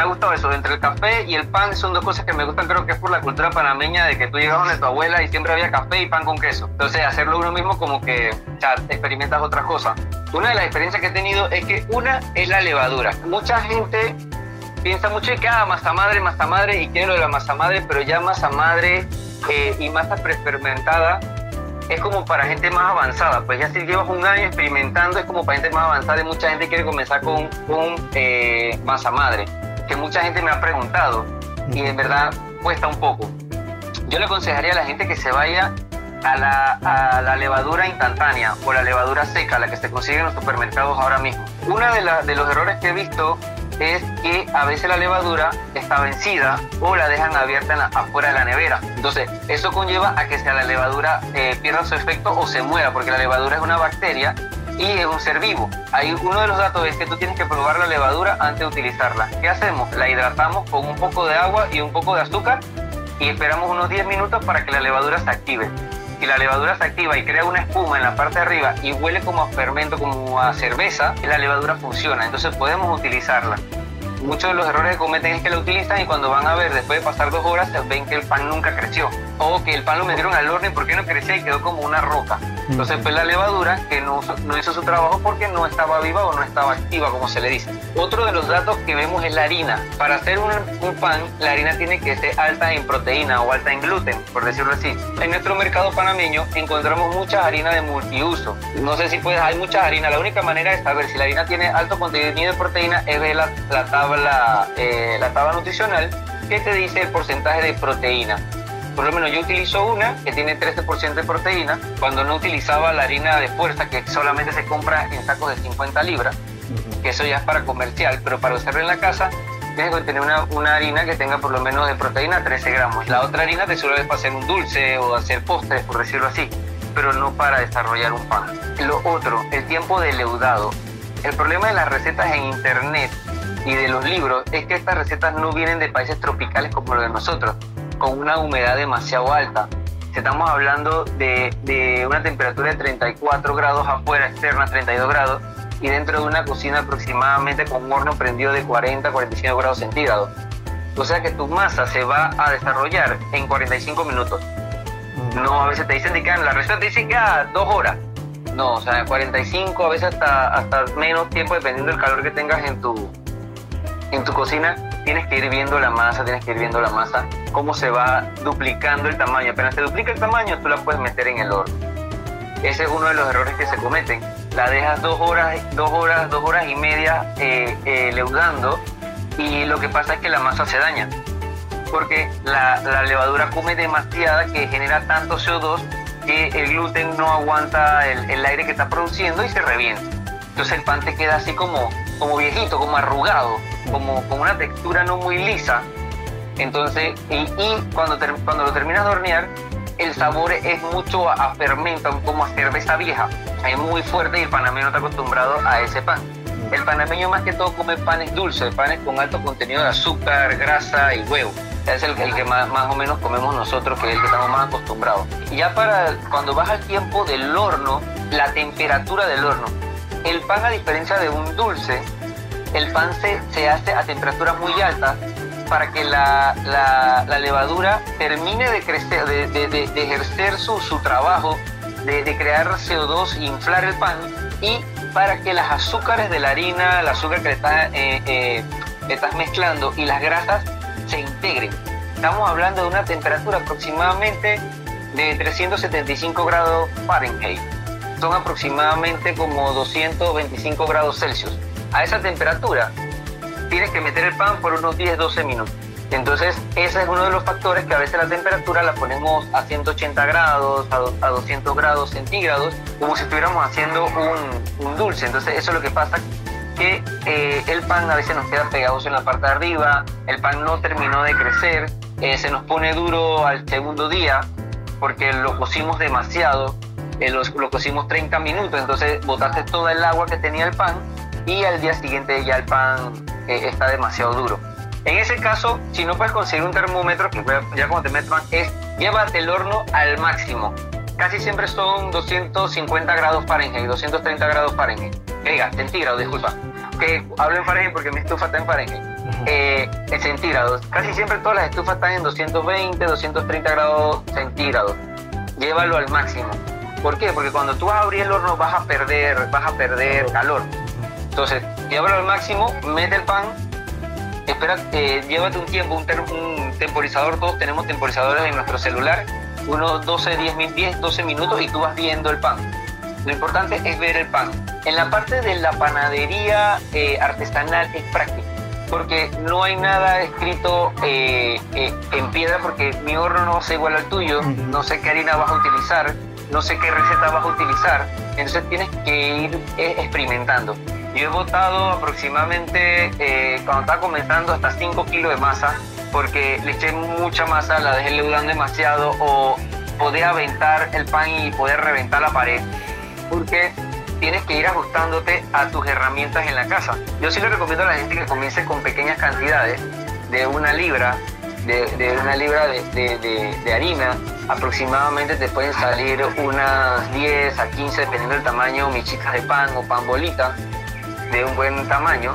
me ha gustado eso, entre el café y el pan son dos cosas que me gustan, creo que es por la cultura panameña de que tú llegabas de tu abuela y siempre había café y pan con queso. Entonces hacerlo uno mismo como que experimentas otras cosas. Una de las experiencias que he tenido es que una es la levadura. Mucha gente piensa mucho que ah, masa madre, masa madre y quiere lo de la masa madre, pero ya masa madre eh, y masa prefermentada es como para gente más avanzada. Pues ya si llevas un año experimentando, es como para gente más avanzada y mucha gente quiere comenzar con, con eh, masa madre, que mucha gente me ha preguntado y en verdad cuesta un poco. Yo le aconsejaría a la gente que se vaya a la, a la levadura instantánea o la levadura seca, la que se consigue en los supermercados ahora mismo. Uno de, de los errores que he visto es que a veces la levadura está vencida o la dejan abierta en afuera de la nevera. Entonces, eso conlleva a que sea la levadura eh, pierda su efecto o se muera, porque la levadura es una bacteria y es un ser vivo. Hay uno de los datos es que tú tienes que probar la levadura antes de utilizarla. ¿Qué hacemos? La hidratamos con un poco de agua y un poco de azúcar y esperamos unos 10 minutos para que la levadura se active si la levadura se activa y crea una espuma en la parte de arriba y huele como a fermento, como a cerveza, la levadura funciona, entonces podemos utilizarla muchos de los errores que cometen es que lo utilizan y cuando van a ver, después de pasar dos horas, ven que el pan nunca creció. O que el pan lo metieron al horno y porque no crecía y quedó como una roca. Entonces fue la levadura que no, no hizo su trabajo porque no estaba viva o no estaba activa, como se le dice. Otro de los datos que vemos es la harina. Para hacer un, un pan, la harina tiene que ser alta en proteína o alta en gluten, por decirlo así. En nuestro mercado panameño encontramos mucha harina de multiuso. No sé si puedes, hay mucha harina. La única manera de saber si la harina tiene alto contenido de proteína es ver la, la tabla tabla, eh, la tabla nutricional que te dice el porcentaje de proteína. Por lo menos yo utilizo una que tiene 13% de proteína cuando no utilizaba la harina de fuerza que solamente se compra en sacos de 50 libras, que eso ya es para comercial, pero para usarlo en la casa tienes que tener una, una, harina que tenga por lo menos de proteína 13 gramos. La otra harina te sirve para hacer un dulce o hacer postres, por decirlo así, pero no para desarrollar un pan. Lo otro, el tiempo de leudado. El problema de las recetas en internet y de los libros es que estas recetas no vienen de países tropicales como los de nosotros, con una humedad demasiado alta. Estamos hablando de, de una temperatura de 34 grados afuera, externa 32 grados, y dentro de una cocina aproximadamente con un horno prendido de 40 45 grados centígrados. O sea que tu masa se va a desarrollar en 45 minutos. No, a veces te dicen que la receta te dice que a dos horas. No, o sea, 45, a veces hasta, hasta menos tiempo dependiendo del calor que tengas en tu, en tu cocina tienes que ir viendo la masa, tienes que ir viendo la masa, cómo se va duplicando el tamaño. Apenas se duplica el tamaño, tú la puedes meter en el horno. Ese es uno de los errores que se cometen. La dejas dos horas, dos horas, dos horas y media eh, eh, leudando y lo que pasa es que la masa se daña. Porque la, levadura come demasiada que genera tanto CO2 que el gluten no aguanta el, el aire que está produciendo y se revienta. Entonces el pan te queda así como, como viejito, como arrugado como con una textura no muy lisa. Entonces, y, cuando, cuando lo terminas de hornear, el sabor es mucho a, fermento, como a cerveza vieja. Es muy fuerte y el panameño no está acostumbrado a ese pan. El panameño más que todo come panes dulces, panes con alto contenido de azúcar, grasa y huevo. Es el, el que más, más, o menos comemos nosotros, que es el que estamos más acostumbrados. Y ya para cuando baja el tiempo del horno, la temperatura del horno. El pan, a diferencia de un dulce, el pan se, hace a temperaturas muy altas para que la, levadura termine de crecer, de, ejercer su, trabajo, de, crear CO2 e inflar el pan y para que las azúcares de la harina, el azúcar que eh, eh, estás mezclando y las grasas se integren. Estamos hablando de una temperatura aproximadamente de 375 grados Fahrenheit. Son aproximadamente como 225 grados Celsius a esa temperatura, tienes que meter el pan por unos 10-12 minutos. Entonces, ese es uno de los factores que a veces la temperatura la ponemos a 180 grados, a, 200 grados centígrados, como si estuviéramos haciendo un, dulce. Entonces, eso es lo que pasa, que eh, el pan a veces nos queda pegados en la parte de arriba, el pan no terminó de crecer, eh, se nos pone duro al segundo día porque lo cocimos demasiado, eh, lo, lo cocimos 30 minutos, entonces botaste toda el agua que tenía el pan y al día siguiente ya el pan eh, está demasiado duro. En ese caso, si no puedes conseguir un termómetro, que ya como te metan, es llévate el horno al máximo. Casi siempre son 250 grados Fahrenheit, 230 grados Fahrenheit. Que diga, centígrados, disculpa. Que hablo en Fahrenheit porque mi estufa está en Fahrenheit. eh, centígrados. Casi siempre todas las estufas están en 220, 230 grados centígrados. Llévalo al máximo. ¿Por qué? Porque cuando tú vas a abrir el horno vas a perder, vas a perder calor. Entonces, llévalo al máximo, mete el pan, espera, eh, llévate un tiempo, un, un, temporizador, todos tenemos temporizadores en nuestro celular, unos 12, 10, 10, 12 minutos y tú vas viendo el pan. Lo importante es ver el pan. En la parte de la panadería eh, artesanal es práctico, porque no hay nada escrito eh, en piedra, porque mi horno no ser igual al tuyo, no sé qué harina vas a utilizar, no sé qué receta vas a utilizar, entonces tienes que ir experimentando. Yo he botado aproximadamente, eh, cuando estaba comenzando, hasta 5 kilos de masa, porque le eché mucha masa, la dejé leudando demasiado, o poder aventar el pan y poder reventar la pared, porque tienes que ir ajustándote a tus herramientas en la casa. Yo sí le recomiendo a la gente que comience con pequeñas cantidades, de una libra, de, una libra de, de, harina, aproximadamente te pueden salir unas 10 a 15, dependiendo del tamaño, michitas de pan o pan bolita de un buen tamaño,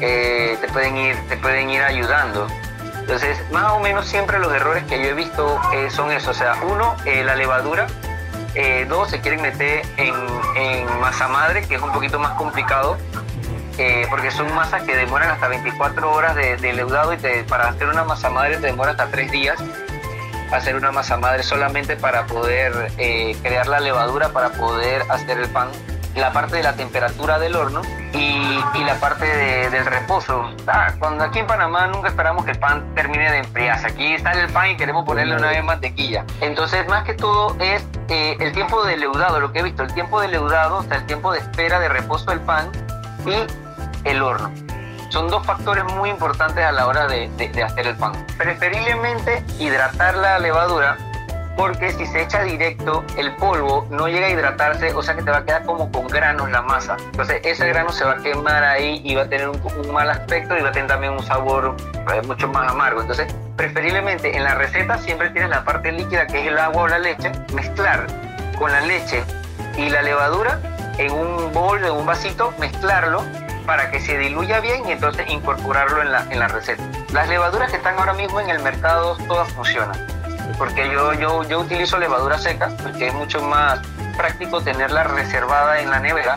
eh, te, pueden ir, te pueden ir ayudando. Entonces, más o menos siempre los errores que yo he visto eh, son eso. O sea, uno, eh, la levadura. dos, se quieren meter en, masa madre, que es un poquito más complicado, porque son masas que demoran hasta 24 horas de, leudado y para hacer una masa madre te demora hasta 3 días hacer una masa madre solamente para poder crear la levadura, para poder hacer el pan la parte de la temperatura del horno y, la parte del reposo. Ah, cuando aquí en Panamá nunca esperamos que el pan termine de enfriarse. Aquí sale el pan y queremos ponerle una vez mantequilla. Entonces, más que todo es eh, el tiempo de leudado, lo que he visto, el tiempo de leudado, o sea, el tiempo de espera de reposo del pan y el horno. Son dos factores muy importantes a la hora de, de hacer el pan. Preferiblemente hidratar la levadura porque si se echa directo, el polvo no llega a hidratarse, o sea que te va a quedar como con granos la masa. Entonces ese grano se va a quemar ahí y va a tener un, mal aspecto y va a tener también un sabor eh, mucho más amargo. Entonces, preferiblemente en la receta siempre tienes la parte líquida que es el agua o la leche, mezclar con la leche y la levadura en un bol, en un vasito, mezclarlo para que se diluya bien y entonces incorporarlo en la, en la receta. Las levaduras que están ahora mismo en el mercado todas funcionan porque yo, yo, yo utilizo levadura seca, porque es mucho más práctico tenerla reservada en la nevera.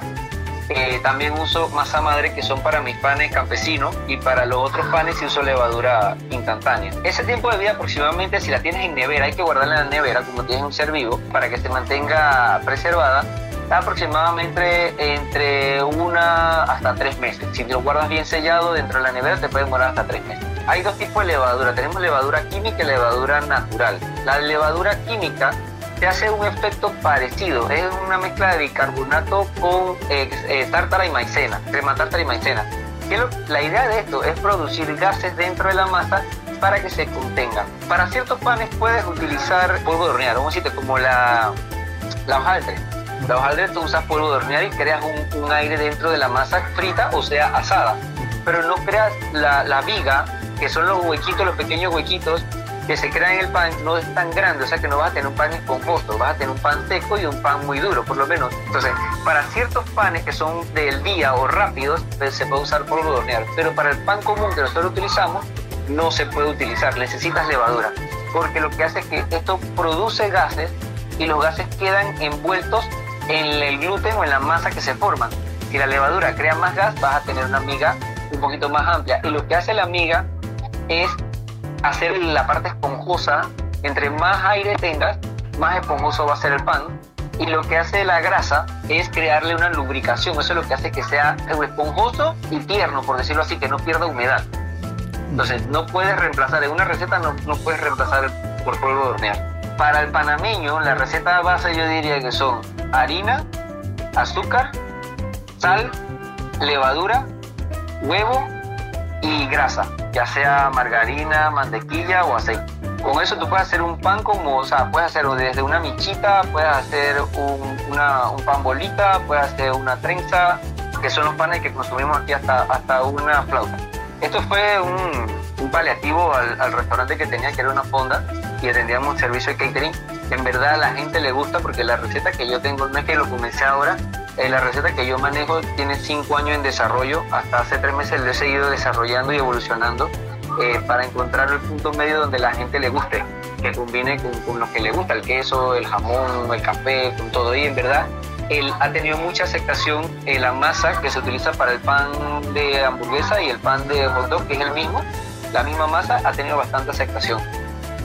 Eh, también uso masa madre que son para mis panes campesinos y para los otros panes sí uso levadura instantánea. Ese tiempo de vida aproximadamente si la tienes en nevera hay que guardarla en la nevera como tienes un ser vivo para que se mantenga preservada aproximadamente entre una hasta tres meses. Si lo guardas bien sellado dentro de la nevera te puede demorar hasta tres meses. Hay dos tipos de levadura. Tenemos levadura química y levadura natural. La levadura química te hace un efecto parecido. Es una mezcla de bicarbonato con eh, eh, tártara y maicena, crema tártara y maicena. La idea de esto es producir gases dentro de la masa para que se contengan. Para ciertos panes puedes utilizar polvo de hornear, a decirte como la, la hojaldre la hojaldre tú usas polvo de hornear y creas un, aire dentro de la masa frita, o sea, asada. Pero no creas la, viga, que son los huequitos, los pequeños huequitos que se crean en el pan, no es tan grande, o sea que no vas a tener un pan esponjoso, vas a tener un pan seco y un pan muy duro, por lo menos. Entonces, para ciertos panes que son del día o rápidos, pues, se puede usar polvo de hornear, pero para el pan común que nosotros utilizamos, no se puede utilizar, necesitas levadura, porque lo que hace es que esto produce gases y los gases quedan envueltos en el gluten o en la masa que se forma. Si la levadura crea más gas, vas a tener una miga un poquito más amplia. Y lo que hace la miga es hacer la parte esponjosa. Entre más aire tengas, más esponjoso va a ser el pan. Y lo que hace la grasa es crearle una lubricación. Eso es lo que hace que sea esponjoso y tierno, por decirlo así, que no pierda humedad. Entonces, no puedes reemplazar, en una receta no, no puedes reemplazar por polvo de hornear. Para el panameño, la receta base yo diría que son harina, azúcar, sal, levadura, huevo y grasa, ya sea margarina, mantequilla o aceite. Con eso tú puedes hacer un pan como, o sea, puedes hacerlo desde una michita, puedes hacer un, pan bolita, puedes hacer una trenza, que son los panes que consumimos aquí hasta, hasta una flauta. Esto fue un, paliativo al, al, restaurante que tenía, que era una fonda, y atendíamos servicio de catering en verdad a la gente le gusta porque la receta que yo tengo no es que lo comencé ahora, Eh, la receta que yo manejo tiene cinco años en desarrollo. Hasta hace tres meses lo he seguido desarrollando y evolucionando eh, para encontrar el punto medio donde la gente le guste, que combine con, lo que le gusta, el queso, el jamón, el café, con todo. Y en verdad, él ha tenido mucha aceptación en la masa que se utiliza para el pan de hamburguesa y el pan de hot dog, que es el mismo. La misma masa ha tenido bastante aceptación.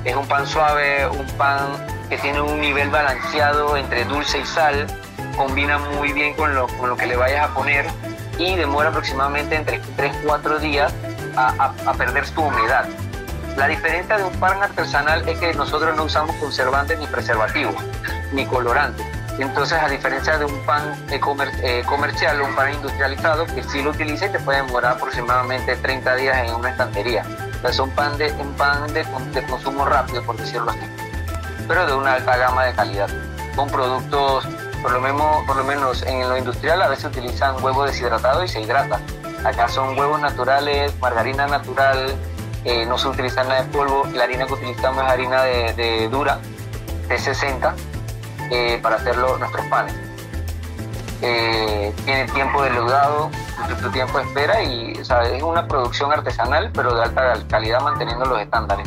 Es un pan suave, un pan que tiene un nivel balanceado entre dulce y sal, combina muy bien con lo, con lo que le vayas a poner y demora aproximadamente entre 3-4 días a, a, perder su humedad. La diferencia de un pan artesanal es que nosotros no usamos conservantes ni preservativos, ni colorantes. Entonces, a diferencia de un pan eh, comercial o un pan industrializado, que sí lo utiliza y te puede demorar aproximadamente 30 días en una estantería. Es un pan de, un pan de, de consumo rápido, por decirlo así, pero de una alta gama de calidad, con productos, por lo, menos, por lo menos en lo industrial a veces utilizan huevo deshidratado y se hidrata. Acá son huevos naturales, margarina natural, eh, no se utiliza nada de polvo, la harina que utilizamos es harina de, dura, de 60, eh, para hacerlo nuestros panes. Eh, tiene tiempo de leudado, tu tiempo de espera y es una producción artesanal pero de alta calidad manteniendo los estándares.